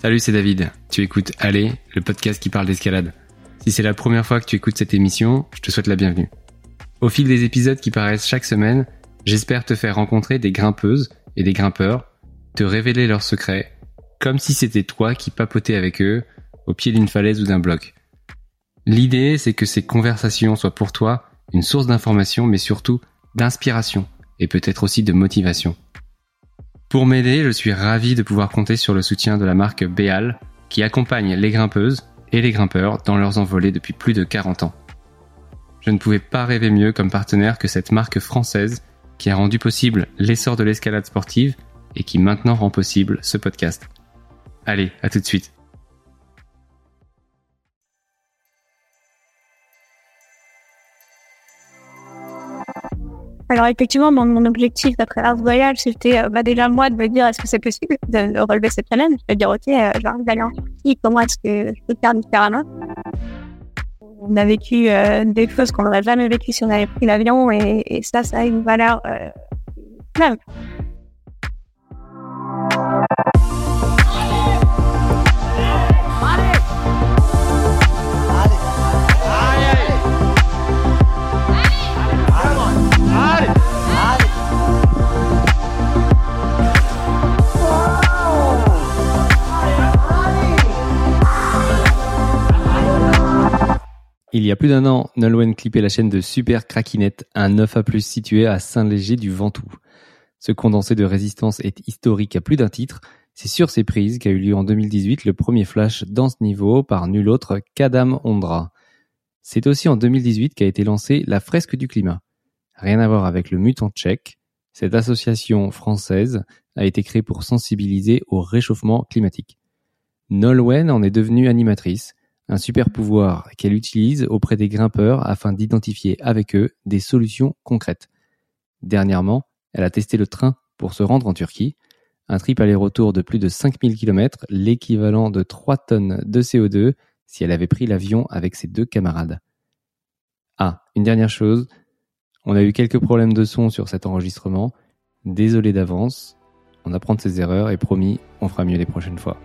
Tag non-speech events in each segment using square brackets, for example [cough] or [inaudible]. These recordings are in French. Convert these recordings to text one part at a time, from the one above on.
Salut, c'est David. Tu écoutes Allez, le podcast qui parle d'escalade. Si c'est la première fois que tu écoutes cette émission, je te souhaite la bienvenue. Au fil des épisodes qui paraissent chaque semaine, j'espère te faire rencontrer des grimpeuses et des grimpeurs, te révéler leurs secrets, comme si c'était toi qui papotais avec eux au pied d'une falaise ou d'un bloc. L'idée, c'est que ces conversations soient pour toi une source d'information, mais surtout d'inspiration et peut-être aussi de motivation. Pour m'aider, je suis ravi de pouvoir compter sur le soutien de la marque Béal, qui accompagne les grimpeuses et les grimpeurs dans leurs envolées depuis plus de 40 ans. Je ne pouvais pas rêver mieux comme partenaire que cette marque française qui a rendu possible l'essor de l'escalade sportive et qui maintenant rend possible ce podcast. Allez, à tout de suite. Alors effectivement, mon, objectif à travers voyage, c'était euh, bah, déjà moi de me dire est-ce que c'est possible de, relever cette challenge, de dire ok, euh, j'arrive d'aller en Turquie, comment est-ce que je peux faire différemment? On a vécu euh, des choses qu'on n'aurait jamais vécues si on avait pris l'avion et, et, ça, ça a une valeur euh, même. Plus d'un an, Nolwenn clippait la chaîne de Super Craquinette, un 9A+, situé à Saint-Léger du Ventoux. Ce condensé de résistance est historique à plus d'un titre. C'est sur ces prises qu'a eu lieu en 2018 le premier flash dans ce niveau par nul autre qu'Adam Ondra. C'est aussi en 2018 qu'a été lancée la fresque du climat. Rien à voir avec le mutant tchèque. Cette association française a été créée pour sensibiliser au réchauffement climatique. Nolwenn en est devenue animatrice un super pouvoir qu'elle utilise auprès des grimpeurs afin d'identifier avec eux des solutions concrètes. Dernièrement, elle a testé le train pour se rendre en Turquie, un trip aller-retour de plus de 5000 km, l'équivalent de 3 tonnes de CO2 si elle avait pris l'avion avec ses deux camarades. Ah, une dernière chose, on a eu quelques problèmes de son sur cet enregistrement, désolé d'avance, on apprend de ses erreurs et promis, on fera mieux les prochaines fois.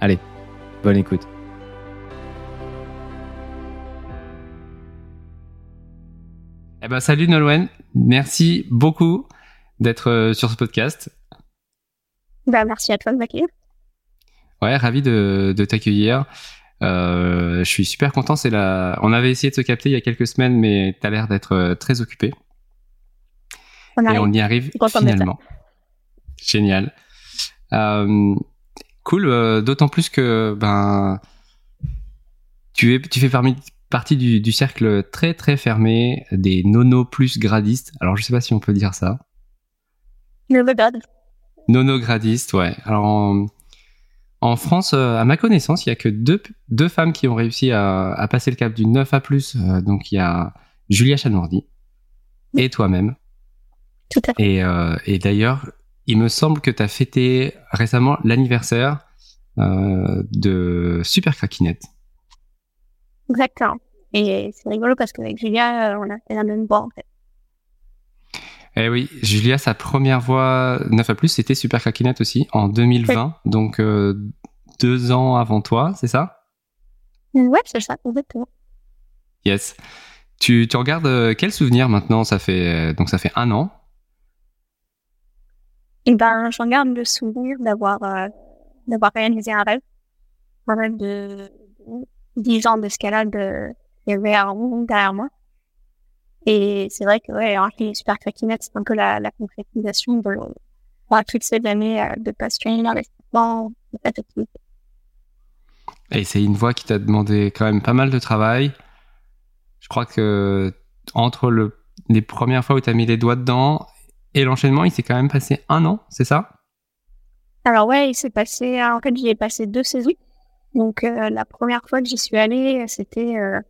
Allez, bonne écoute. Eh ben, salut Nolwenn. Merci beaucoup d'être euh, sur ce podcast. Bah, merci à toi de m'accueillir. Ouais, ravi de, t'accueillir. Euh, je suis super content. C'est la... On avait essayé de se capter il y a quelques semaines, mais tu as l'air d'être euh, très occupé. Et on y arrive finalement. Génial. cool. D'autant plus que ben tu es, tu fais parmi partie du, cercle très très fermé des nono plus gradistes. Alors je sais pas si on peut dire ça. Nono gradistes, ouais. Alors en, France, euh, à ma connaissance, il y a que deux, deux femmes qui ont réussi à, passer le cap du 9 à plus. Euh, donc il y a Julia Chanordi et toi-même. Tout à fait. Et, euh, et d'ailleurs, il me semble que tu as fêté récemment l'anniversaire de Super Craquinette. Exactement. Et c'est rigolo parce qu'avec Julia, euh, on a fait la même voix en fait. Eh oui, Julia, sa première voix 9 à plus, c'était Super Craquinette aussi, en 2020, donc euh, deux ans avant toi, c'est ça? Ouais, c'est ça, exactement. Yes. Tu, tu regardes euh, quel souvenir maintenant? Ça fait donc ça fait un an. Eh ben, je regarde le souvenir d'avoir d'avoir réalisé un rêve, un rêve de 10 ans d'escalade, il y avait un derrière moi. Et c'est vrai que, ouais, les Super Craquinette, c'est un peu la, la concrétisation de bah, toutes ces années euh, de passion, d'investissement, de cette activité. Et c'est une voie qui t'a demandé quand même pas mal de travail. Je crois que entre le, les premières fois où tu as mis les doigts dedans et l'enchaînement, il s'est quand même passé un an, c'est ça? Alors ouais, il s'est passé, en fait j'y ai passé deux saisons. Donc euh, la première fois que j'y suis allée, c'était euh,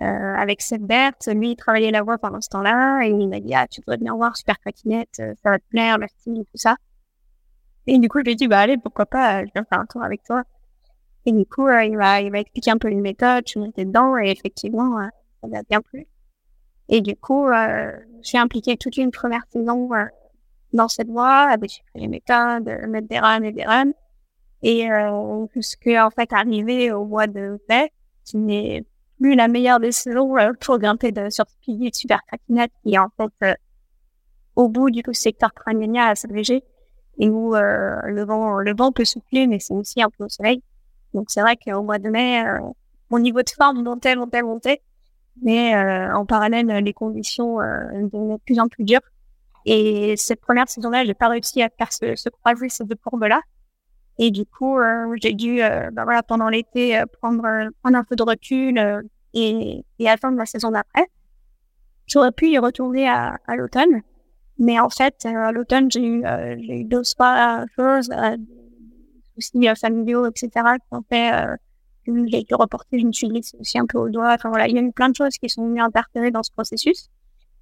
euh, avec Seth Bert. Lui, il travaillait la voix pendant ce temps-là et il m'a dit ah tu devrais venir voir Super Patinette, ça va te plaire, le style tout ça. Et du coup, je lui ai dit bah allez pourquoi pas, je viens faire un tour avec toi. Et du coup, il m'a il expliqué un peu les méthodes, je suis montée dedans et effectivement ça m'a bien plu. Et du coup, je suis impliquée toute une première saison dans cette voie, avec les méthodes, mettre des rames et des rames. Et euh, jusqu'à en fait arriver au mois de mai, qui n'est la meilleure des saisons euh, pour grimper de, sur ce pilier de super craquinette qui est en fait euh, au bout du secteur crânien à s'alléger et où euh, le vent le vent peut souffler mais c'est aussi un peu au soleil. Donc c'est vrai qu'au mois de mai, mon niveau de forme montait, montait, montait. Mais en parallèle, les conditions devenaient de plus en plus dures. Et cette première saison-là, j'ai pas réussi à faire ce, ce croisé ces deux courbes-là. Et du coup, euh, j'ai dû, euh, bah voilà, pendant l'été, euh, prendre, prendre un peu de recul et, et attendre la saison d'après. J'aurais pu y retourner à, à l'automne, mais en fait, à l'automne, j'ai eu, eu deux trois choses, soucis familiaux, etc., qui ont fait que j'ai dû reporter, je me suis glissée aussi un peu au doigt. Enfin voilà, il y a eu plein de choses qui sont venues interférer dans ce processus.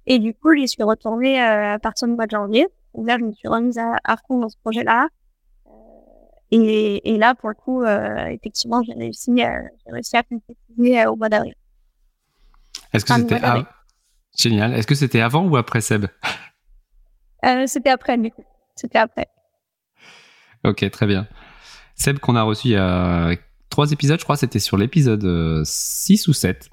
Et du coup, j'y suis retournée à partir du mois de janvier. Donc là, je me suis remise à, à fond dans ce projet-là. Et, et, là, pour le coup, euh, effectivement, j'ai réussi, euh, réussi à concrétiser euh, au mois d'avril. Est-ce que c'était génial Est-ce que c'était avant ou après Seb? C'était après, du coup. C'était après. Ok, très bien. Seb qu'on a reçu il y a trois épisodes, je crois, c'était sur l'épisode 6 ou 7,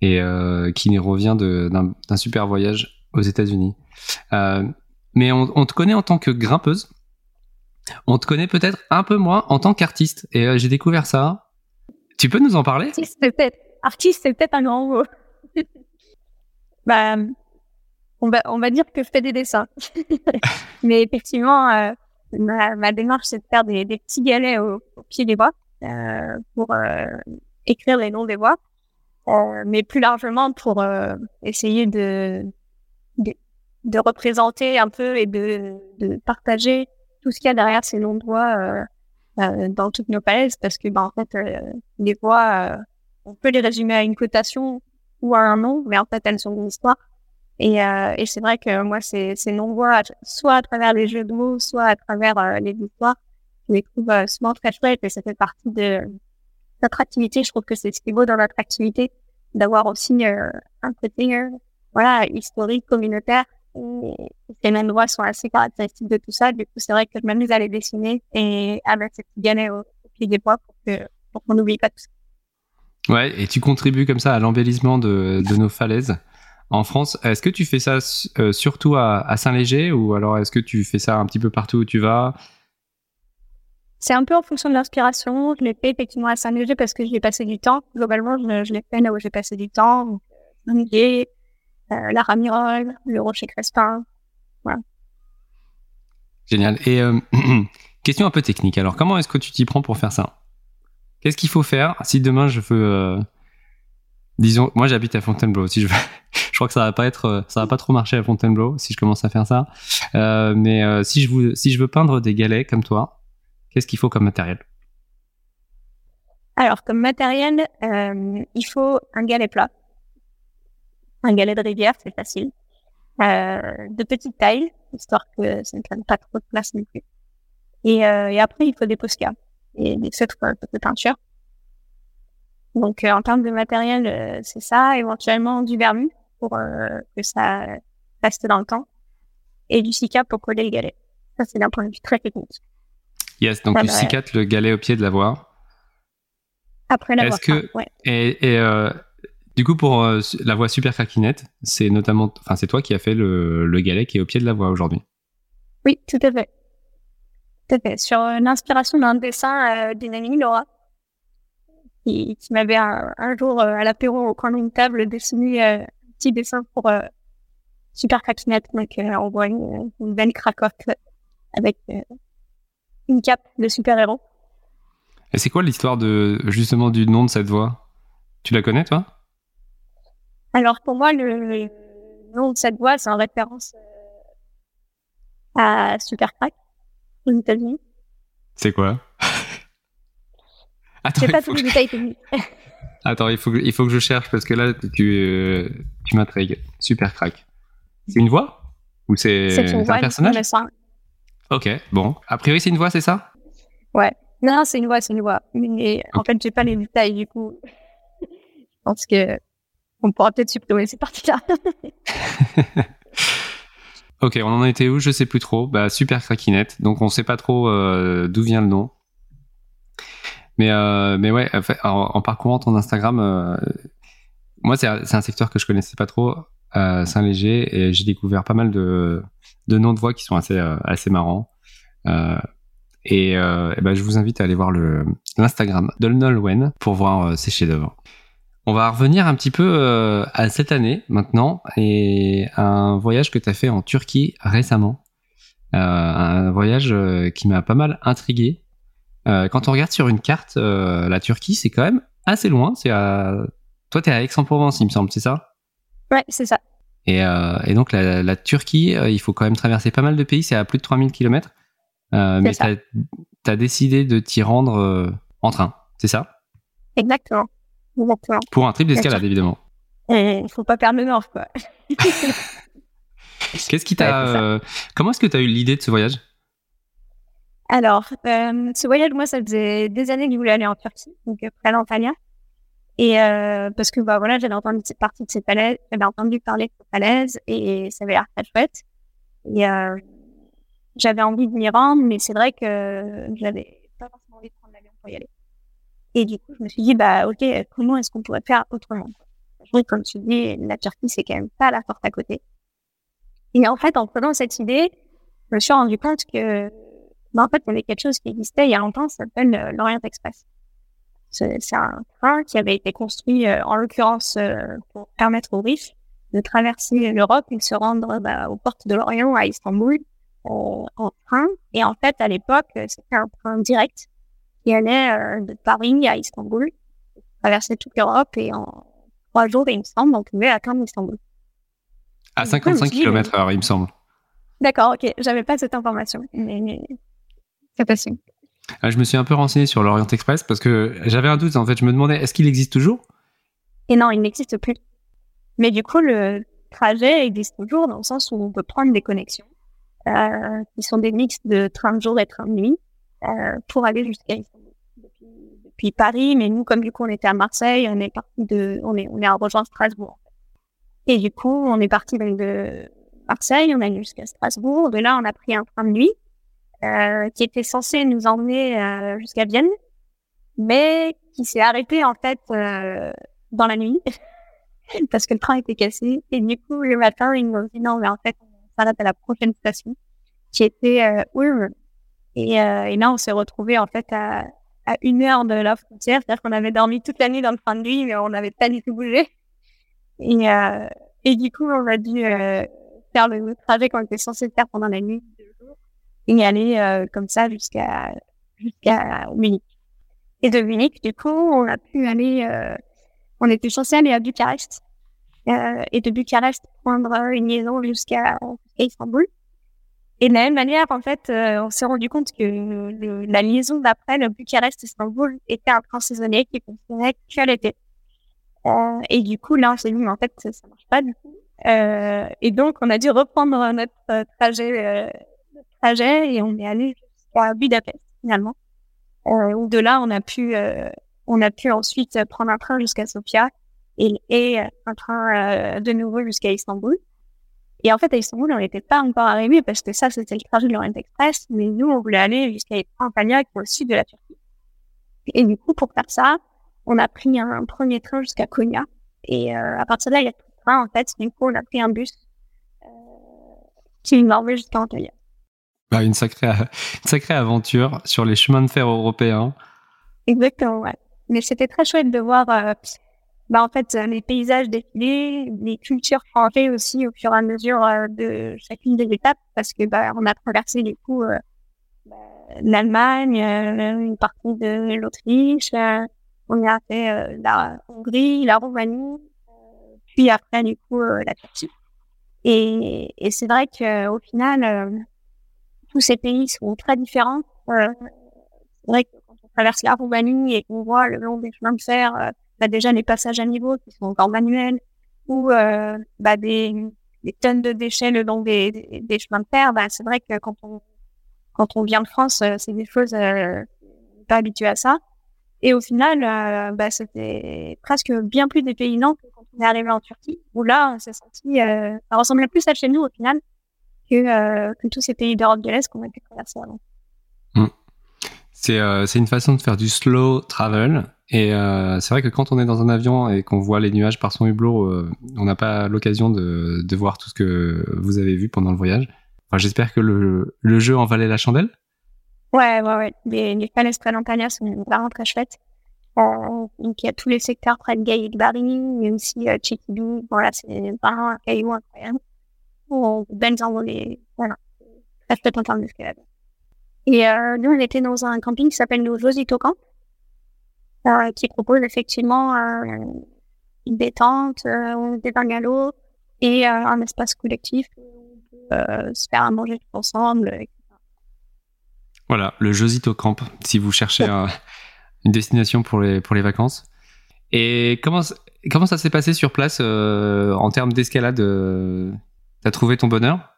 et euh, qui revient d'un super voyage aux États-Unis. Euh, mais on, on, te connaît en tant que grimpeuse. On te connaît peut-être un peu moins en tant qu'artiste. Et euh, j'ai découvert ça. Tu peux nous en parler? Artiste, c'est peut-être, peut-être un grand mot. [laughs] bah, on va, on va dire que je fais des dessins. [laughs] Mais effectivement, euh, ma, ma, démarche, c'est de faire des, des petits galets au, au pied des bois euh, pour euh, écrire les noms des voix. Euh, mais plus largement pour euh, essayer de, de, de représenter un peu et de, de partager tout ce qu'il y a derrière ces noms de voix euh, euh, dans toutes nos palaises parce que, bah, en fait, euh, les voix, on peut les résumer à une cotation ou à un nom, mais en fait, elles sont une histoire. Et, et c'est vrai que moi, ces, ces noms de voix, soit à travers les jeux de mots, soit à travers les histoires, je les trouve souvent très chouettes et ça fait partie de notre activité. Je trouve que c'est ce qui est beau dans notre activité, d'avoir aussi un côté voilà, historique, communautaire, ces mêmes voix sont assez caractéristiques de tout ça. Du coup, c'est vrai que je m'amuse à les dessiner et à mettre ces petits galets au, au pied des bois pour qu'on n'oublie pas tout ça. Ouais, et tu contribues comme ça à l'embellissement de, de nos falaises en France. Est-ce que tu fais ça euh, surtout à, à Saint-Léger ou alors est-ce que tu fais ça un petit peu partout où tu vas? C'est un peu en fonction de l'inspiration. Je l'ai fait effectivement à Saint-Léger parce que j'y ai passé du temps. Globalement, je, je l'ai fait là où j'ai passé du temps. Saint-Léger, euh, la Ramirole, le Rocher Crespin. Voilà. Génial. Et euh, [clears throat] question un peu technique. Alors, comment est-ce que tu t'y prends pour faire ça? Qu'est-ce qu'il faut faire si demain je veux, euh, disons, moi j'habite à Fontainebleau. Si je veux, [laughs] je crois que ça va pas être, euh, ça va pas trop marcher à Fontainebleau si je commence à faire ça. Euh, mais euh, si je veux, si je veux peindre des galets comme toi, qu'est-ce qu'il faut comme matériel? Alors, comme matériel, il faut un galet plat un galet de rivière, c'est facile. Euh, de petite taille, histoire que ça ne prenne pas trop de place non plus. Et, euh, et après, il faut des posca et des feutres de peinture. Donc, euh, en termes de matériel, euh, c'est ça. Éventuellement, du vermu pour euh, que ça reste dans le temps. Et du cicat pour coller le galet. Ça, c'est d'un point de vue très technique. Yes, donc tu cicates le galet au pied de la voie. Après la Est-ce que... Ouais. Et, et du coup, pour euh, la voie super craquinette, c'est notamment, enfin, c'est toi qui as fait le, le galet qui est au pied de la voie aujourd'hui. Oui, tout à fait. Tout à fait. Sur euh, l'inspiration d'un dessin euh, d'une amie, Laura, qui, qui m'avait un, un, jour à l'apéro au coin d'une table dessiné un petit dessin pour super craquinette. Donc, on voit une, une belle cracotte avec une cape de super-héros. Et c'est quoi l'histoire de justement du nom de cette voie Tu la connais, toi? Alors pour moi, le, nom de cette voix, c'est en référence euh, à Supercrack aux États-Unis. C'est quoi? [laughs] Attends, sais pas tous les détails techniques. [laughs] Attends, il faut, que, il faut que je cherche parce que là, tu, euh, tu m'intrigues. Supercrack. C'est une voix? Ou c'est un voix, personnage? Ok, bon. A priori, c'est une voix, c'est ça? Ouais. Non, c'est une voix, c'est une voix. Mais en fait, j'ai pas les détails du coup. [laughs] je pense que on pourra peut-être supprimer ces parties-là. [laughs] ok, on en était où? Je sais plus trop. Bah, super craquinette. Donc, on sait pas trop euh, d'où vient le nom. Mais, euh, mais ouais, en, parcourant ton Instagram, euh, moi, c'est un secteur que je connaissais pas trop, Saint-Léger, et j'ai découvert pas mal de, de noms de voix qui sont assez, assez marrants. et, et ben, je vous invite à aller voir l'Instagram de Nolwenn pour voir ses chefs-d'œuvre. On va revenir un petit peu à cette année maintenant et à un voyage que tu as fait en Turquie récemment. un voyage qui m'a pas mal intrigué euh, quand on regarde sur une carte, euh, la Turquie, c'est quand même assez loin. C'est à... Toi, tu es à Aix-en-Provence, il me semble, c'est ça? Ouais, c'est ça. Et, euh, et, donc, la, la Turquie, il faut quand même traverser pas mal de pays. C'est à plus de 3000 km. mais tu as, décidé de t'y rendre en train, c'est ça? Exactement. Exactement. Pour un trip d'escalade, évidemment. Il ne faut pas perdre le nord, quoi. [laughs] Qu'est-ce qui t'a. comment est-ce que tu as eu l'idée de ce voyage? Alors, euh, ce voyage, moi, ça faisait des années que je voulais aller en Turquie, donc euh, près d'Antalya. Et euh, parce que bah voilà, j'avais entendu cette partie de ces falaises, j'avais entendu parler de ces falaises et ça avait l'air très chouette. Et euh, j'avais envie de m'y rendre, mais c'est vrai que j'avais pas forcément envie de prendre l'avion pour y aller. Et du coup, je me suis dit, bah ok, comment est-ce qu'on pourrait faire autrement? Je comme tu dis, la Turquie, c'est quand même pas la porte à côté. Et en fait, en prenant cette idée, je me suis rendu compte que mais en fait, il y avait quelque chose qui existait il y a longtemps, ça s'appelle euh, l'Orient Express. C'est un train qui avait été construit, euh, en l'occurrence, euh, pour permettre aux riches de traverser l'Europe et de se rendre bah, aux portes de l'Orient à Istanbul en train. Et en fait, à l'époque, c'était un train direct qui allait de Paris à Istanbul, traverser toute l'Europe et en trois jours, il me semble, on pouvait atteindre Istanbul. À 55 km heure, il me semble. D'accord, ok. J'avais pas cette information. Mais, c'est ah, je me suis un peu renseigné sur l'Orient Express parce que j'avais un doute. En fait, je me demandais, est-ce qu'il existe toujours? Et non, il n'existe plus. Mais du coup, le trajet existe toujours dans le sens où on peut prendre des connexions euh, qui sont des mix de train de jour et train de nuit euh, pour aller jusqu'à. Depuis, Paris, mais nous, comme du coup, on était à Marseille, on est parti de, on est, on est à rejoindre Strasbourg. Et du coup, on est parti de Marseille, on est allé jusqu'à Strasbourg. De là, on a pris un train de nuit euh, qui était censé nous emmener euh, jusqu'à Vienne, mais qui s'est arrêté en fait euh, dans la nuit [laughs] parce que le train était cassé. Et du coup, le matin, ils nous dit non, mais en fait, on s'arrête à la prochaine station, qui était euh, Ulm. Et, et, là, on s'est retrouvé en fait à, à une heure de la frontière, c'est-à-dire qu'on avait dormi toute la nuit dans le train de nuit, mais on n'avait pas du tout bougé. Et, et du coup, on a dû faire le trajet qu'on était censé faire pendant la nuit et aller euh, comme ça jusqu'à jusqu'à Munich. Et de Munich, du coup, on a pu aller, euh, on était censé aller à Bucarest. Euh, et de Bucarest, prendre une liaison jusqu'à Istanbul. Et de la même manière, en fait, euh, on s'est rendu compte que la liaison d'après, le Bucarest-Istanbul, était un train saisonnier qui fonctionnait que l'été. Euh, et du coup, là, on s'est dit, mais en fait, ça, ça marche pas du coup. et donc, on a dû reprendre notre trajet et on est allé jusqu'à Budapest finalement. Euh, où de là, on a pu, euh, on a pu ensuite prendre un train jusqu'à Sofia et, et un train euh, de nouveau jusqu'à Istanbul. Et en fait, à Istanbul, on n'était pas encore arrivé parce que ça, c'était le trajet de l'Orient Express, mais nous, on voulait aller jusqu'à Antalya, qui est au sud de la Turquie. Et du coup, pour faire ça, on a pris un, premier train jusqu'à Konya. Et euh, à partir de là, il y a tout le train, en fait. Du coup, on a pris un bus euh, qui nous envoie jusqu'à Antalya. Bah, une, sacrée, [laughs] une sacrée aventure sur les chemins de fer européens. Exactement, ouais. Mais c'était très chouette de voir, euh, bah, en fait, les paysages défiler, les cultures changer aussi au fur et à mesure euh, de chacune des étapes, parce que bah, on a traversé du coup euh, bah, l'Allemagne, une partie de l'Autriche, on a fait la Hongrie, la Roumanie, puis après du coup la Turquie. Et, et c'est vrai qu'au final tous ces pays sont très différents. Euh, c'est vrai que quand on traverse la Roumanie et qu'on voit le long des chemins de fer, euh, bah déjà les passages à niveau qui sont encore manuels, ou euh, bah des, tonnes de déchets le long des, des, chemins de fer, bah c'est vrai que quand on quand on vient de France, euh, c'est des choses euh, pas habituées à ça. Et au final, euh, bah, c'était presque bien plus dépaysant que quand on est arrivé en Turquie, où là, senti, ça ressemblait plus à chez nous au final que, euh, que tous ces pays d'Europe de l'Est qu'on a pu traverser avant. Euh, c'est une façon de faire du slow travel. Et euh, c'est vrai que quand on est dans un avion et qu'on voit les nuages par son hublot, euh, on n'a pas l'occasion de, voir tout ce que vous avez vu pendant le voyage. J'espère que le, jeu en valait la chandelle. Ouais, ouais, ouais. Les, les Palaces Prelantalia sont vraiment très chouettes. Euh, donc, il y a tous les secteurs près de Gaïd Barry, mais aussi euh, Chikibu. Voilà, c'est vraiment un caillou incroyable. Oh, belles envolées. Voilà. Très chouette en termes d'escalade. Et nous, on était dans un camping qui s'appelle le Josito Camp, qui propose effectivement euh, une détente, euh, des bungalows et euh, un espace collectif où on peut euh, se faire à manger tout ensemble. etc. Voilà, le Josito Camp, si vous cherchez un- une destination pour les, pour les vacances. Et comment, comment ça s'est passé sur place euh, en termes d'escalade euh, T'as trouvé ton bonheur?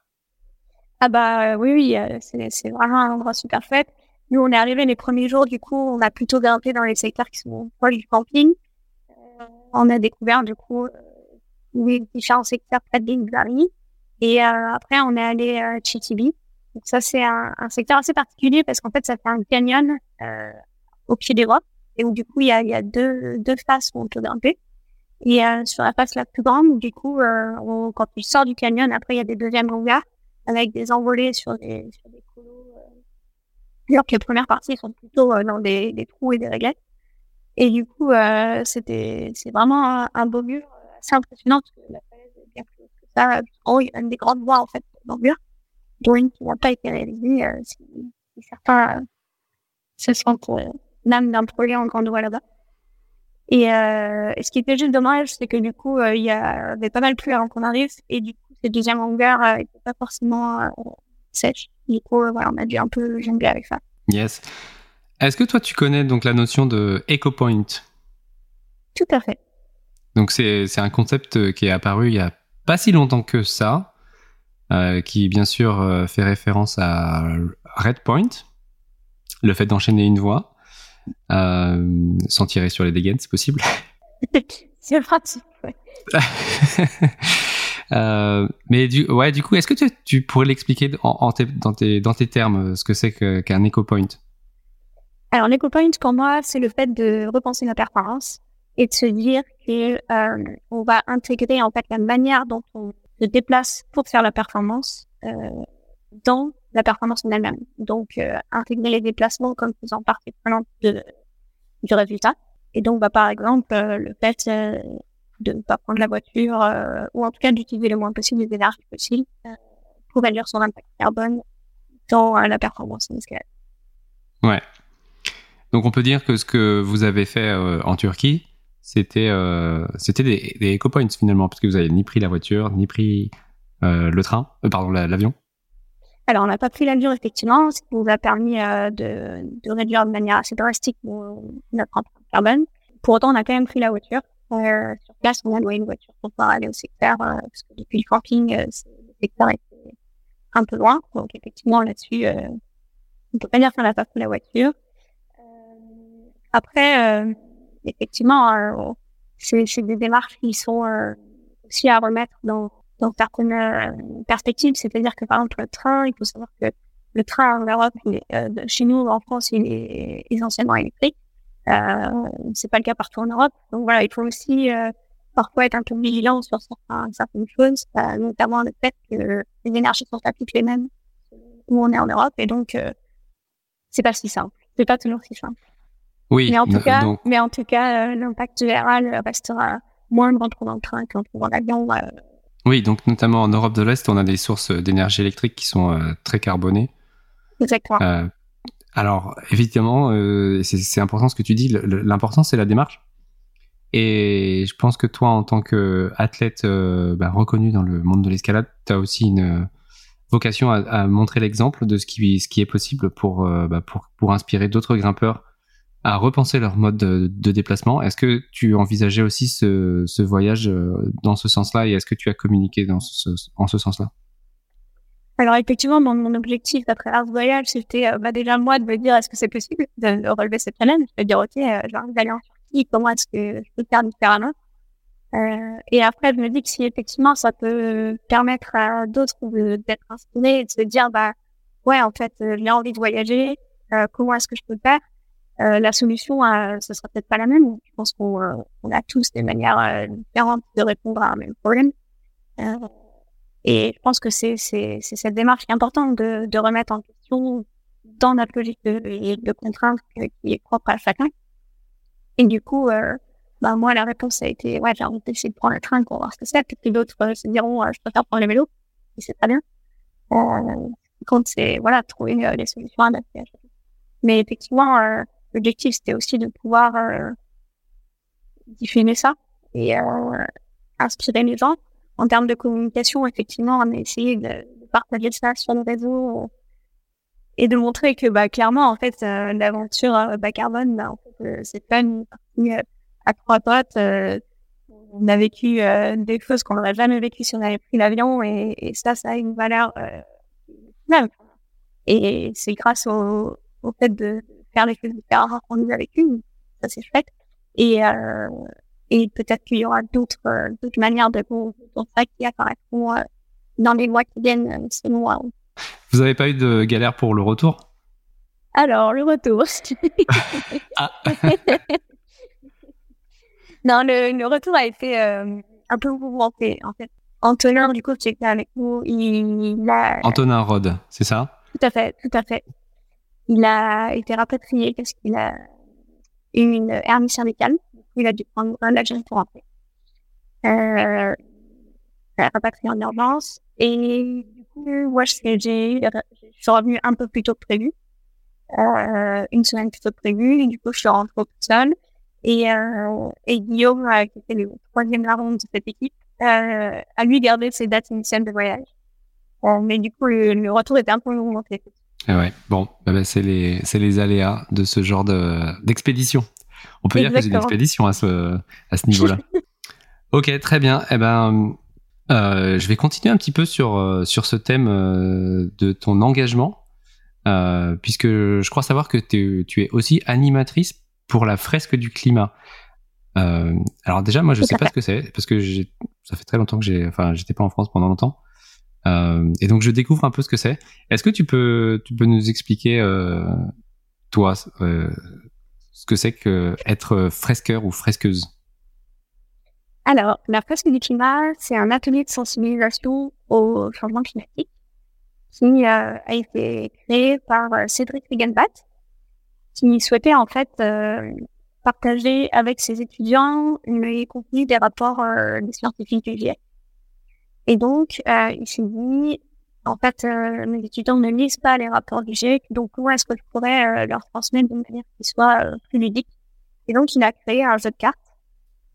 Ah bah euh, oui, oui, euh, c'est c'est vraiment un endroit super chouette. Nous, on est arrivé les premiers jours, du coup, on a plutôt grimpé dans les secteurs qui sont proches du camping. Euh, on a découvert, du coup, euh, les différents secteurs près de l'île. Et euh, après, on est allé à Chitibi. Donc ça, c'est un, un secteur assez particulier parce qu'en fait, ça fait un canyon euh, au pied des rocs. Et où, du coup, il y a, y a deux, deux faces où on peut grimper. Et euh, sur la face la plus grande, du coup, euh, on- quand tu sors du canyon, après, il y a des deuxièmes longueurs avec des envolées sur des, sur des colos. Euh, alors que les premières parties sont plutôt euh, dans des, des trous et des réglettes. Et du coup, euh, c'était, c'est vraiment un, un beau mur euh, assez impressionnant parce que la falaise est bien plus que ça. Oh, il y a une des grandes voies, en fait, dans le mur, dont une qui n'a pas été réalisée. Euh, si, si certains euh, se sentent euh, l'âme d'un projet en grande voie là-bas. Et, euh, ce qui était juste dommage, c'est que du coup, euh, il y avait pas mal plu avant qu'on arrive, et du coup, ces deuxièmes longueurs euh, étaient pas forcément Du coup, euh, voilà, on a dû un peu jongler avec ça. Yes. Est-ce que toi, tu connais donc la notion de Eco Point? Tout à fait. Donc c'est un concept euh, qui est apparu il y a pas si longtemps que ça, euh, qui bien sûr euh, fait référence à Red Point, le fait d'enchaîner une voie euh, sans tirer sur les dégaines, c'est possible? [laughs] c'est pratique. Ouais. [laughs] Euh, mais du ouais du coup est-ce que tu, tu pourrais l'expliquer en, en dans tes dans tes termes euh, ce que c'est qu'un Eco Point? Alors, l'éco-point, pour moi, c'est le fait de repenser la performance et de se dire que euh, on va intégrer en fait la manière dont on se déplace pour faire la performance euh, dans la performance en elle-même. Donc, euh, intégrer les déplacements comme faisant partie prenante de, du résultat. Et donc, bah, par exemple, euh, le fait de ne pas prendre la voiture euh, ou en tout cas d'utiliser le moins possible les énergies possibles euh, pour réduire son impact carbone dans euh, la performance en escalade. Ouais. Donc on peut dire que ce que vous avez fait en Turquie, c'était c'était des, des eco points finalement, parce que vous avez ni pris la voiture, ni pris le train, pardon la- l'avion. Alors, on n'a pas pris l'avion, effectivement, ce qui nous a permis de, de réduire de manière assez drastique notre empreinte carbone. Pour autant, on a quand même pris la voiture. Sur place, on a loué une voiture pour pouvoir aller au secteur, euh, parce que depuis le camping, euh, le secteur était un peu loin. Donc, effectivement, là-dessus, euh, on peut pas dire qu'on n'a pas pris la voiture. Après, effectivement, c'est des démarches qui sont aussi à remettre dans, dans certaines perspectives. C'est-à-dire que, par exemple, le train, il faut savoir que le train en Europe, chez nous, en France, il est essentiellement électrique. Euh, c'est pas le cas partout en Europe. Donc voilà, il faut aussi euh, parfois être un peu vigilant sur certains, certaines choses, euh, notamment le fait que les énergies sont pas toutes les mêmes où on est en Europe, et donc euh, c'est pas si simple. C'est pas toujours si simple. Oui. Mais en tout cas, donc mais en tout cas, l'impact général restera moindre en trouvant le train qu'en trouvant l'avion. oui, donc notamment en Europe de l'Est, on a des sources d'énergie électrique qui sont très carbonées. exactement. Alors évidemment, euh, c'est important ce que tu dis. L'important c'est la démarche. Et je pense que toi, en tant qu'athlète euh, bah, reconnu dans le monde de l'escalade, tu as aussi une euh, vocation à, montrer l'exemple de ce qui, est possible pour, bah, pour, inspirer d'autres grimpeurs à repenser leur mode de, déplacement. Est-ce que tu envisageais aussi ce, voyage dans ce sens-là et est-ce que tu as communiqué dans ce, en ce sens-là? Alors effectivement, mon, mon objectif travers ce voyage, c'était euh, bah, déjà moi de me dire est-ce que c'est possible de, relever cette challenge, de dire ok, euh, j'ai envie d'aller en Turquie, comment est-ce que je peux faire différemment? Euh, Et après, je me dis que si effectivement ça peut permettre à d'autres d'être inspirés et de se dire bah ouais en fait euh, j'ai envie de voyager, comment est-ce que je peux faire? La solution, ce sera peut-être pas la même. Je pense qu'on on a tous des manières différentes de répondre à un même problème. Et je pense que c'est cette démarche importante de, de remettre en question dans notre logique de, de contrainte qui est propre à chacun. Et du coup, euh, bah, moi, la réponse a été, ouais, j'ai envie d'essayer de prendre le train pour voir ce que c'est. Peut-être que d'autres euh, se diront, euh, je préfère prendre le vélo. Et c'est très bien. Euh, compte, c'est, voilà, trouver euh, les solutions adaptées à. Mais effectivement, euh, l'objectif, c'était aussi de pouvoir diffuser ça et inspirer les gens. En termes de communication, effectivement, on a essayé de, partager ça sur les réseaux et de montrer que bah clairement en fait euh, l'aventure euh, bas carbone bah, en fait, euh, c'est pas une partie euh, à trois pattes on a vécu des choses qu'on n'aurait jamais vécues si on avait pris l'avion et, ça ça a une valeur même et c'est grâce au, au, fait de faire les choses différentes qu'on nous a vécues. Ça c'est chouette. Et et peut-être qu'il y aura d'autres d'autres manières de faire ça qui apparaîtront dans les mois qui viennent selon vous n'avez pas eu de galère pour le retour? Alors, le retour. ah. [laughs] non, le, retour a été euh, un peu mouvementé, en fait. Antonin, du coup, qui était avec nous, il, a... Antonin Rod, c'est ça? Tout à fait, tout à fait. Il a été rapatrié parce qu'il a eu une hernie cervicale. Il a dû prendre l'avion pour rentrer. Euh, rapatrié en urgence. Et moi, je suis revenu un peu plus tôt que prévu, euh, une semaine plus tôt que prévu, et du coup, je suis rentrée toute seule. Et, euh, et Guillaume, euh, qui était le troisième larron de cette équipe, euh, a lui gardé ses dates initiales de voyage. Euh, mais du coup, le, retour était un peu mouvementé. Ah ouais, bon, bah, bah, c'est les, aléas de ce genre de, d'expédition. On peut dire que c'est une expédition à ce, à ce niveau-là. [laughs] ok, très bien. Eh ben, euh, je vais continuer un petit peu sur euh, sur ce thème euh, de ton engagement, puisque je crois savoir que tu es aussi animatrice pour la fresque du climat. alors déjà, moi, je sais pas ce que c'est parce que ça fait très longtemps que j'ai, enfin, j'étais pas en France pendant longtemps, et donc je découvre un peu ce que c'est. Est-ce que tu peux tu peux nous expliquer toi ce que c'est que être fresqueur ou fresqueuse alors, la fresque du climat, c'est un atelier de sensibilisation au changement climatique qui euh, a été créé par euh, Cédric Regenbat, qui souhaitait en fait euh, partager avec ses étudiants les contenus des rapports des scientifiques du GIEC. Et donc, il s'est dit, en fait, mes étudiants ne lisent pas les rapports du GIEC, donc comment est-ce que je pourrais leur transmettre d'une manière qui soit plus ludique? Et donc, il a créé un jeu de cartes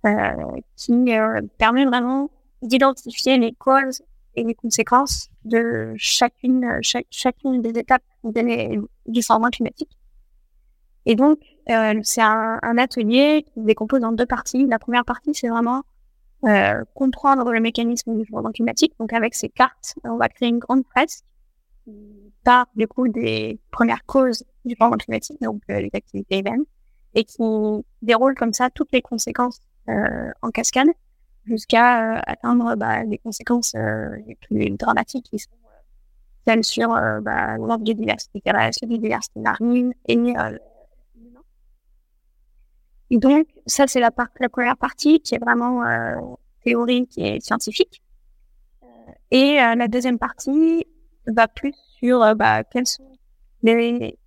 euh, qui euh, permet vraiment d'identifier les causes et les conséquences de chacune, chaque, chacune des étapes du changement climatique. Et donc, euh, c'est un, un, atelier qui se décompose en deux parties. La première partie, c'est vraiment euh, comprendre le mécanisme du changement climatique. Donc, avec ces cartes, on va créer une grande fresque qui part du coup des premières causes du changement climatique, donc les activités humaines, et qui déroule comme ça toutes les conséquences euh, en cascade jusqu'à euh, atteindre bah, les conséquences euh, les plus dramatiques qui sont celles sur bah, la biodiversité terrestre, la biodiversité marine et et donc, ça, c'est la, la, première partie qui est vraiment euh, théorique et scientifique. et euh, la deuxième partie va plus sur bah, quelles sont les,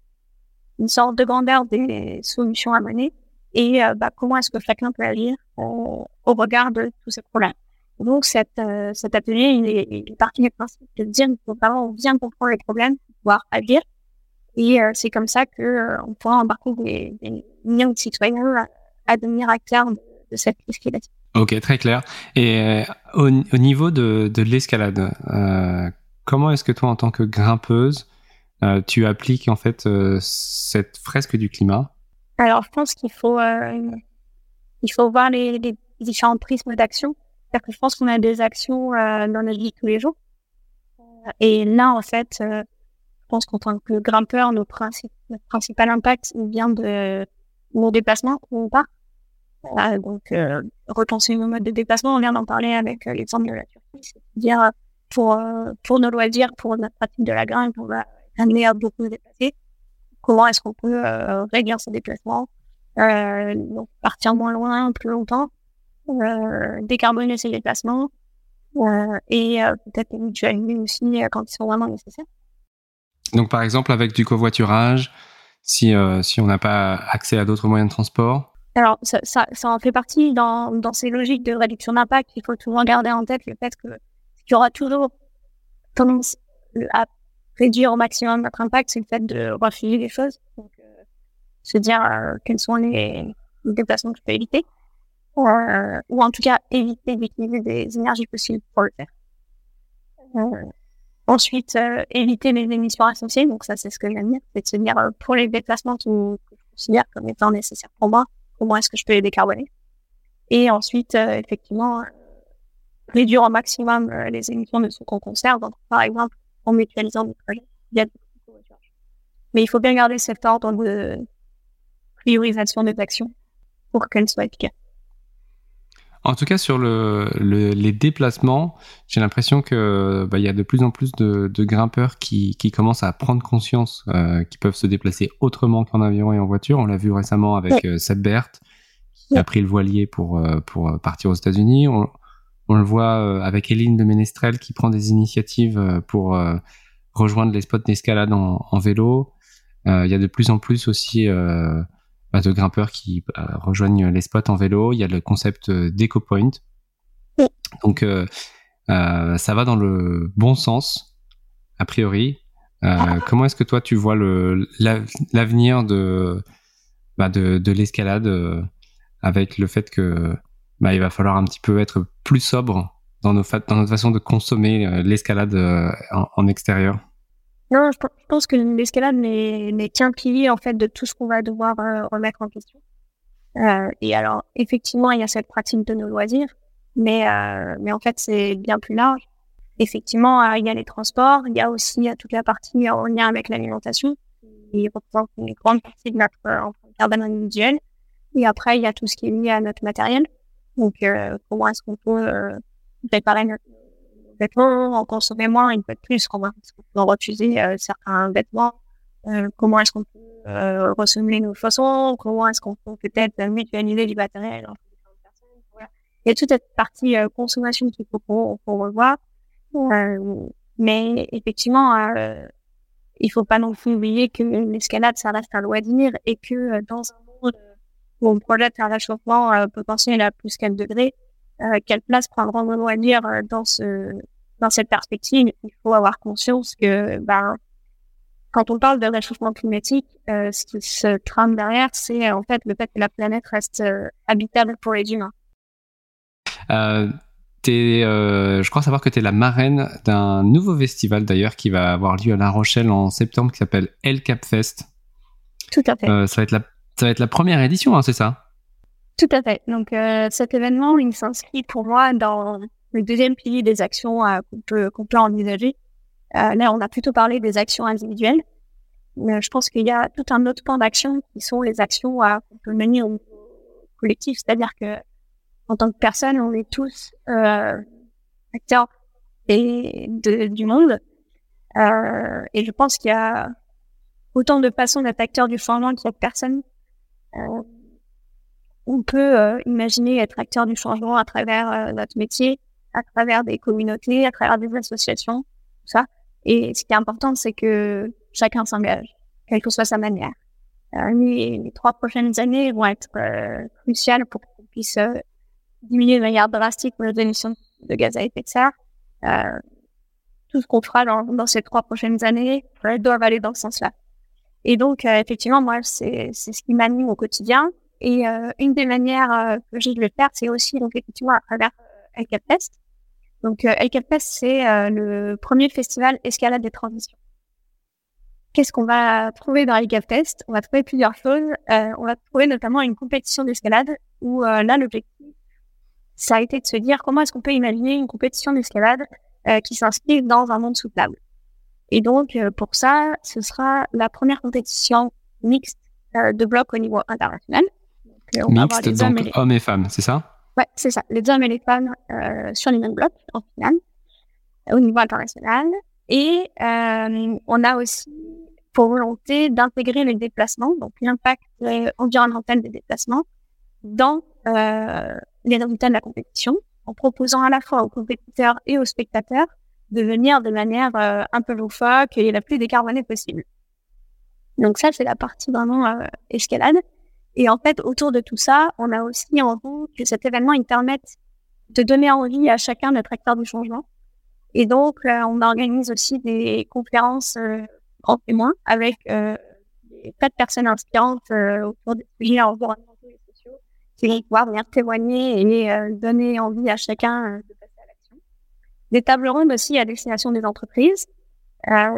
une sorte de grandeur des solutions à mener et euh, bah, comment est-ce que chacun peut agir au regard de tous ces problèmes. Donc cette, euh, cet atelier, il est, il est parti du principe de dire qu'il faut vraiment bien comprendre les problèmes pour pouvoir agir. Et euh, c'est comme ça que on pourra embarquer des, des millions de citoyens à, devenir acteurs de, de cette escalade. Ok, très clair. Et au, au, niveau de, de l'escalade, comment est-ce que toi, en tant que grimpeuse, tu appliques en fait cette fresque du climat? Alors, je pense qu'il faut, euh, il faut voir les, les différents prismes d'action. C'est-à-dire que je pense qu'on a des actions euh, dans notre vie tous les jours. Et là, en fait, euh, pense qu'en tant que grimpeur, notre principal impact vient de nos déplacements on part. Euh, donc, euh, repenser nos modes de déplacement, on vient d'en parler avec l'exemple de la Turquie. C'est-à-dire, pour, pour nos loisirs, pour notre pratique de la grimpe, on va amener à beaucoup déplacer comment est-ce qu'on peut réduire ses déplacements, donc partir moins loin, plus longtemps, décarboner ses déplacements et peut-être mutualiser aussi quand ils sont vraiment nécessaires. Donc par exemple avec du covoiturage, si, si on n'a pas accès à d'autres moyens de transport, alors, ça, en fait partie dans, ces logiques de réduction d'impact. Il faut toujours garder en tête le fait qu'il y aura toujours tendance à réduire au maximum notre impact, c'est le fait de refuser les choses. Donc, euh, se dire euh, quels sont les, déplacements que je peux éviter. Euh, ou en tout cas, éviter d'utiliser des énergies fossiles pour le faire. Euh, ensuite, éviter les émissions associées. Donc, ça, c'est ce que j'aime dire. C'est de se dire, pour les déplacements que je considère comme étant nécessaires pour moi, comment est-ce que je peux les décarboner? Et ensuite, euh, effectivement, euh, réduire au maximum euh, les émissions de ce qu'on conserve, donc, par exemple en mutualisant des projets. Mais il faut bien garder cet ordre de priorisation des actions pour qu'elles soient efficaces. En tout cas, sur le, les déplacements, j'ai l'impression que bah, il y a de plus en plus de, de grimpeurs qui, qui, commencent à prendre conscience euh, qu'ils peuvent se déplacer autrement qu'en avion et en voiture. On l'a vu récemment avec euh, Seb Bert, qui a pris le voilier pour, euh, pour partir aux États-Unis. On, on, le voit euh, avec Eline de Ménestrel qui prend des initiatives pour rejoindre les spots d'escalade en, en, vélo. Il y a de plus en plus aussi de grimpeurs qui euh, rejoignent les spots en vélo. Il y a le concept euh, d'EcoPoint. Donc, euh, ça va dans le bon sens, a priori. comment est-ce que toi, tu vois l'avenir de, bah, de, de l'escalade avec le fait que bah, il va falloir un petit peu être plus sobre dans, nos dans notre façon de consommer l'escalade en extérieur? Non, je, pense que l'escalade n'est qu'un pilier en fait de tout ce qu'on va devoir euh, remettre en question. Euh, et alors, effectivement, il y a cette pratique de nos loisirs, mais euh, mais en fait, c'est bien plus large. Effectivement, euh, il y a les transports, il y a aussi toute la partie en lien avec l'alimentation, qui représente une grande partie de notre empreinte carbone individuelle. Et après, il y a tout ce qui est lié à notre matériel. Donc, comment est-ce qu'on peut préparer notre vêtements, en consommer moins, une fois de plus, comment est-ce qu'on peut refuser euh, certains vêtements, euh, comment est-ce qu'on peut euh, ressemer nos chaussons, comment est-ce qu'on peut peut-être mutualiser du matériel. Il y a toute cette partie euh, consommation qu'il faut qu'on revoie. mais effectivement, il faut pas non plus oublier que l'escalade, ça reste un loisir et que dans un monde où on projette un réchauffement potentiel à plus 4 degrés, euh, quelle place prendront nos loisirs dans ce dans cette perspective? Il faut avoir conscience que ben quand on parle de réchauffement climatique, euh, ce qui se trame derrière, c'est en fait le fait que la planète reste euh, habitable pour les humains. Euh, es, je crois savoir que tu es la marraine d'un nouveau festival d'ailleurs qui va avoir lieu à La Rochelle en septembre qui s'appelle El Cap Fest. Tout à fait. ça, va être la, ça va être la première édition, hein, c'est ça? Tout à fait. Donc euh, cet événement, il s'inscrit pour moi dans le deuxième pilier des actions euh, qu'on peut, qu'on peut envisager. Euh, là, on a plutôt parlé des actions individuelles. Mais je pense qu'il y a tout un autre pan d'actions qui sont les actions qu'on peut mener au collectif. C'est-à-dire que en tant que personne, on est tous acteurs et de, du monde. et je pense qu'il y a autant de façons d'être acteur du changement qu'il y a de personnes on peut euh, imaginer être acteur du changement à travers euh, notre métier, à travers des communautés, à travers des associations, tout ça. Et ce qui est important, c'est que chacun s'engage, quelle que soit sa manière. Euh, les, trois prochaines années vont être cruciales pour qu'on puisse diminuer de manière drastique nos émissions de gaz à effet de serre. tout ce qu'on fera dans, dans, ces trois prochaines années doit aller dans ce sens-là. Et donc, effectivement, moi, c'est ce qui m'anime au quotidien. Et euh, une des manières euh, que j'ai de le faire, c'est aussi donc effectivement à travers euh, Fest. Donc euh, Fest, c'est euh, le premier festival escalade des transitions. Qu'est-ce qu'on va trouver dans Fest? On va trouver plusieurs choses. on va trouver notamment une compétition d'escalade où là l'objectif, ça a été de se dire comment est-ce qu'on peut imaginer une compétition d'escalade qui s'inscrit dans un monde soutenable. Et donc pour ça, ce sera la première compétition mixte de bloc au niveau international. On donc hommes et, femmes, c'est ça? Ouais, c'est ça. Les hommes et les femmes euh, sur les mêmes blocs, en finale, au niveau international. Et euh, on a aussi pour volonté d'intégrer les déplacements, donc l'impact environnemental des déplacements, dans les résultats de la compétition, en proposant à la fois aux compétiteurs et aux spectateurs de venir de manière un peu loufoque et la plus décarbonée possible. Donc ça, c'est la partie vraiment escalade. Et en fait, autour de tout ça, on a aussi envie que cet événement il permette de donner envie à chacun d'être acteur du changement. Et donc, on organise aussi des conférences euh, en témoin avec euh, quatre personnes inspirantes euh, autour des sujets environnementaux et sociaux qui vont pouvoir venir témoigner et euh, donner envie à chacun de passer à l'action. Des tables rondes aussi à destination des entreprises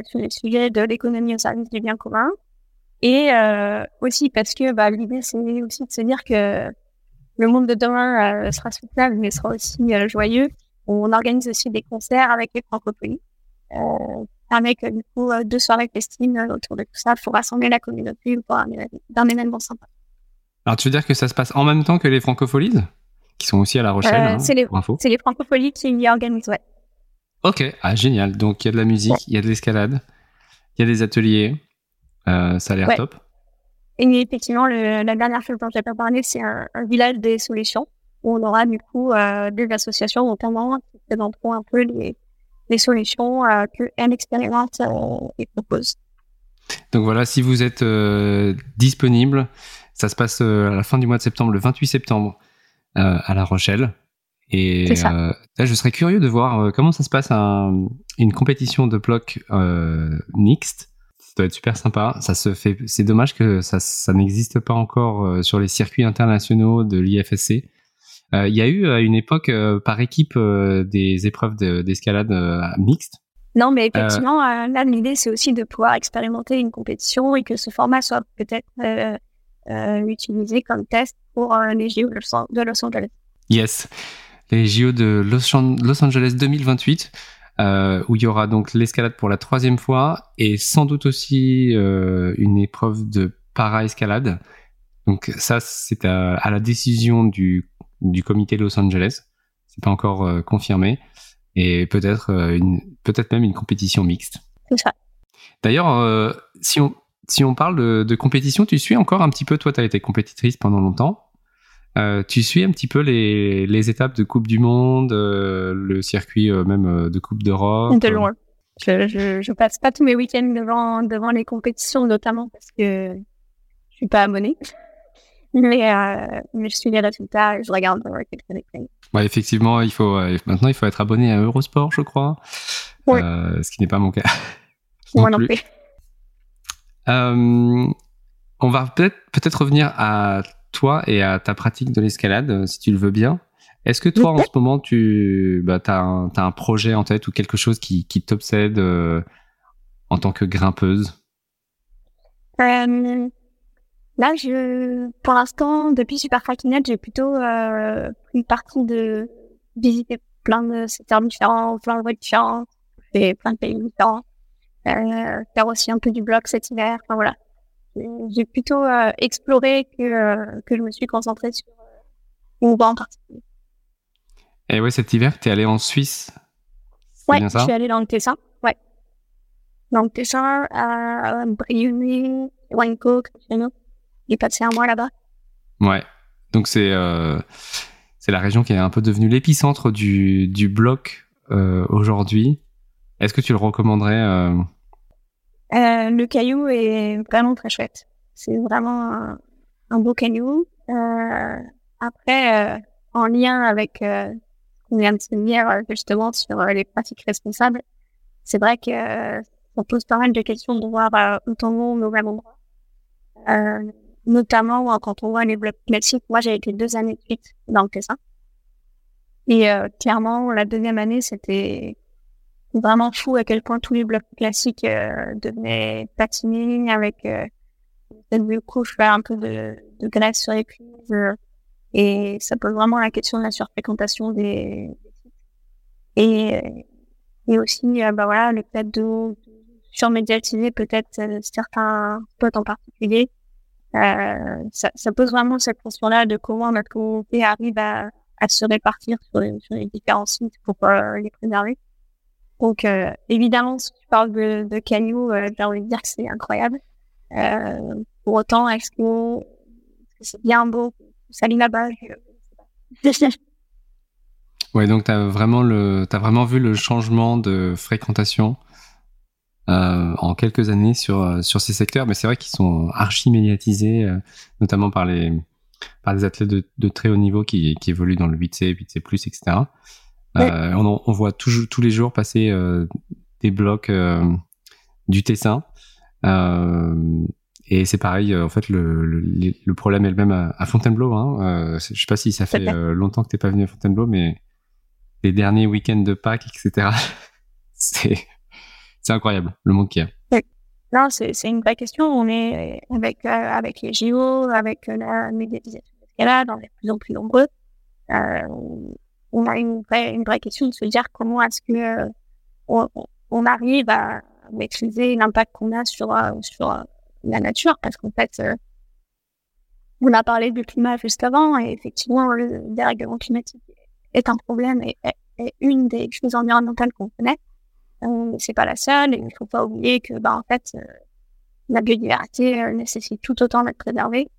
sur les sujets de l'économie au service du bien commun et euh, aussi parce que bah, l'idée, c'est aussi de se dire que le monde de demain euh, sera soutenable, mais sera aussi euh, joyeux. On organise aussi des concerts avec les francophonies, euh, avec du coup deux soirées festives autour de tout ça pour rassembler la communauté pour un, événement sympa. Alors, tu veux dire que ça se passe en même temps que les francopholies qui sont aussi à La Rochelle hein, C'est les, les francopholies qui y organisent, ouais. Ok, ah, génial. Donc, il y a de la musique, il y a de l'escalade, il y a des ateliers. Euh, ça a l'air top. Et effectivement, le, la dernière chose dont j'ai pas parlé, c'est un, village des solutions où on aura du coup euh, des associations notamment qui présenteront un peu les, les solutions euh, que elle expérimente euh, et. Donc voilà, si vous êtes euh, disponible, ça se passe à la fin du mois de septembre, le 28 septembre, à La Rochelle. Et là, je serais curieux de voir comment ça se passe un, une compétition de bloc mixte doit être super sympa. Ça se fait. C'est dommage que ça, ça n'existe pas encore euh, sur les circuits internationaux de l'IFSC. Euh, il y a eu à une époque euh, par équipe des épreuves d'escalade mixtes. Non, mais effectivement, là, l'idée, c'est aussi de pouvoir expérimenter une compétition et que ce format soit peut-être utilisé comme test pour les JO de Los Angeles. Yes, les JO de Los Angeles 2028 euh, où il y aura donc l'escalade pour la troisième fois et sans doute aussi euh, une épreuve de para-escalade. Donc ça, c'est à, la décision du, du comité de Los Angeles. C'est pas encore euh, confirmé et peut-être euh, une peut-être même une compétition mixte. C'est ça. D'ailleurs, euh, si on si on parle de, de, compétition, tu suis encore un petit peu. Toi, tu as été compétitrice pendant longtemps. Euh, tu suis un petit peu les, les, étapes de Coupe du Monde, euh, le circuit euh, même de Coupe d'Europe De loin. Je, je, je, passe pas tous mes week-ends devant, devant les compétitions, notamment parce que je suis pas abonnée. Mais, mais je suis les résultats, je regarde Ouais, effectivement, il faut, maintenant il faut être abonné à Eurosport, je crois. Oui. ce qui n'est pas mon cas. [laughs] Moi non plus. on va peut-être peut-être revenir à toi et à ta pratique de l'escalade, euh, si tu le veux bien. Est-ce que toi, en ce moment, tu bah, as, un, as un projet en tête ou quelque chose qui, qui t'obsède euh, en tant que grimpeuse? Euh, Là, je, pour l'instant, depuis Super Net, j'ai plutôt euh, pris partie de visiter plein de secteurs différents, plein de voies différentes, et plein de pays différents. Faire aussi un peu du blog cet hiver. Enfin voilà, j'ai plutôt euh, exploré que, euh, que je me suis concentrée sur euh, une voie en particulier. Et ouais, cet hiver, tu es allé en Suisse Ouais, je suis allée dans le Tessin. Ouais. Dans le Tessin, à Briouné, Weincourt, J'ai passé un mois là-bas. Ouais. Donc c'est euh, c'est la région qui est un peu devenue l'épicentre du, du bloc euh, aujourd'hui. Est-ce que tu le recommanderais euh, euh, le caillou est vraiment très chouette. C'est vraiment un, beau caillou. Euh, après, euh, en lien avec euh, ce qu'on vient de se dire justement sur les pratiques responsables, c'est vrai que ça pose pas mal de questions de voir où on va au même endroit. notamment quand on voit les blocs classiques. Moi, j'ai été deux années de dans le Tessin. Et clairement, la deuxième année, c'était vraiment fou à quel point tous les blocs classiques euh, devenaient patinés avec euh, cette couche un peu de, de graisse sur les. Euh, et ça pose vraiment la question de la surfréquentation des, des sites. Et, et aussi, euh, bah voilà, le fait de, surmédiatiser peut-être certains spots en particulier. ça, ça pose vraiment cette question-là de comment notre communauté arrive à, à se répartir sur les, sur les différents sites pour les préserver. Donc, euh, évidemment, si tu parles de, de cailloux, euh, j'ai envie de dire que c'est incroyable. Euh, pour autant, est-ce que c'est bien beau Ça lit là-bas? Ouais, donc tu as vraiment le, as vraiment vu le changement de fréquentation euh, en quelques années sur sur ces secteurs, mais c'est vrai qu'ils sont archi médiatisés, notamment par les par les athlètes de, de, très haut niveau qui, qui évoluent dans le 8C, 8C+, etc. Euh, on, on, voit toujours tous les jours passer euh, des blocs euh, du Tessin. et c'est pareil, en fait, le, le, le problème est le même à, à Fontainebleau. Hein. je sais pas si ça fait longtemps que t'es pas venu à Fontainebleau, mais les derniers week-ends de Pâques, etc. [laughs] c'est c'est incroyable le monde qu'il y a. Non, c'est une vraie question. On est avec avec les JO, avec la médiatisation d'escalade, on est de plus en plus nombreux. Euh, on a une vraie, question de se dire comment est-ce que euh, on, arrive à maîtriser l'impact qu'on a sur euh, euh, la nature. Parce qu'en fait on a parlé du climat juste avant et effectivement le dérèglement climatique est un problème et une des choses environnementales qu'on connaît. Euh, c'est pas la seule et il faut pas oublier que bah en fait la biodiversité nécessite tout autant d'être préservée.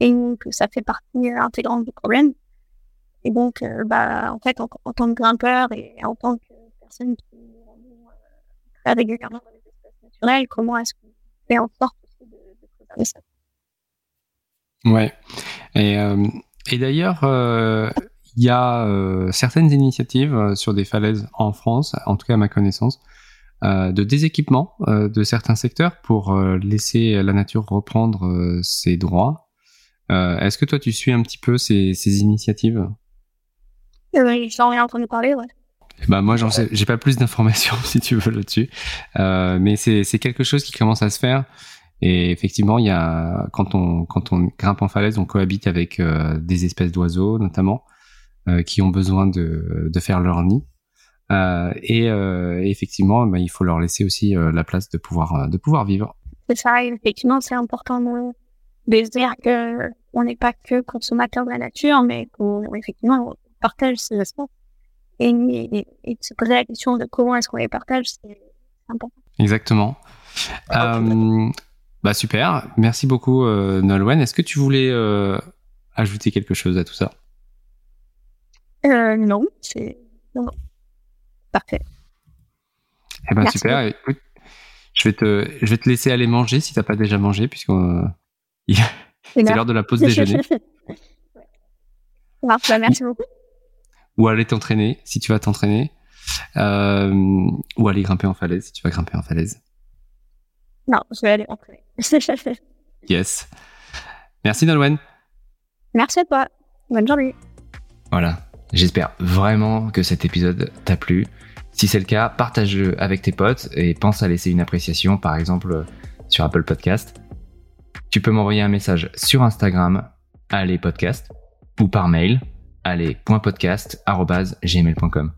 Et que ça fait partie intégrante du problème et donc, euh, bah, en fait, en, tant que grimpeur et en tant que personne qui euh, très régulièrement dans les espaces naturels, comment est-ce qu'on fait en sorte aussi de, de préserver ça? Ouais. Et, euh, et d'ailleurs, il y a certaines initiatives sur des falaises en France, en tout cas à ma connaissance, de déséquipement de certains secteurs pour laisser la nature reprendre ses droits. Est-ce que toi, tu suis un petit peu ces, ces initiatives? J'en ai entendu parler, ouais. Bah moi j'en sais, j'ai pas plus d'informations [laughs] si tu veux là-dessus, euh, mais c'est c'est quelque chose qui commence à se faire. Et effectivement, il y a quand on quand on grimpe en falaise, on cohabite avec euh, des espèces d'oiseaux notamment euh, qui ont besoin de de faire leur nid. Euh, et, euh, effectivement, bah, il faut leur laisser aussi euh, la place de pouvoir de pouvoir vivre. C'est ça, effectivement, c'est important de, de se dire que on n'est pas que consommateur de la nature, mais qu'on effectivement partage ces espaces. Et, et, de se poser la question de comment est-ce qu'on les partage, c'est important. Exactement. Euh, bah super, merci beaucoup euh, Nolwenn. Est-ce que tu voulais euh, ajouter quelque chose à tout ça? Euh, Non, c'est non, parfait. Eh ben super. Écoute, je vais te, je vais te laisser aller manger si t'as pas déjà mangé, puisque [laughs] c'est l'heure de la pause déjeuner. [laughs] Bah, merci beaucoup ou aller t'entraîner si tu vas t'entraîner, euh, ou aller grimper en falaise si tu vas grimper en falaise. Non, je vais aller m'entraîner. [laughs] yes. Merci Nolwenn. Merci à toi. Bonne journée. Voilà. J'espère vraiment que cet épisode t'a plu. Si c'est le cas, partage-le avec tes potes et pense à laisser une appréciation, par exemple sur Apple Podcast. Tu peux m'envoyer un message sur Instagram, allez podcast, ou par mail, allez.podcast.gmail.com.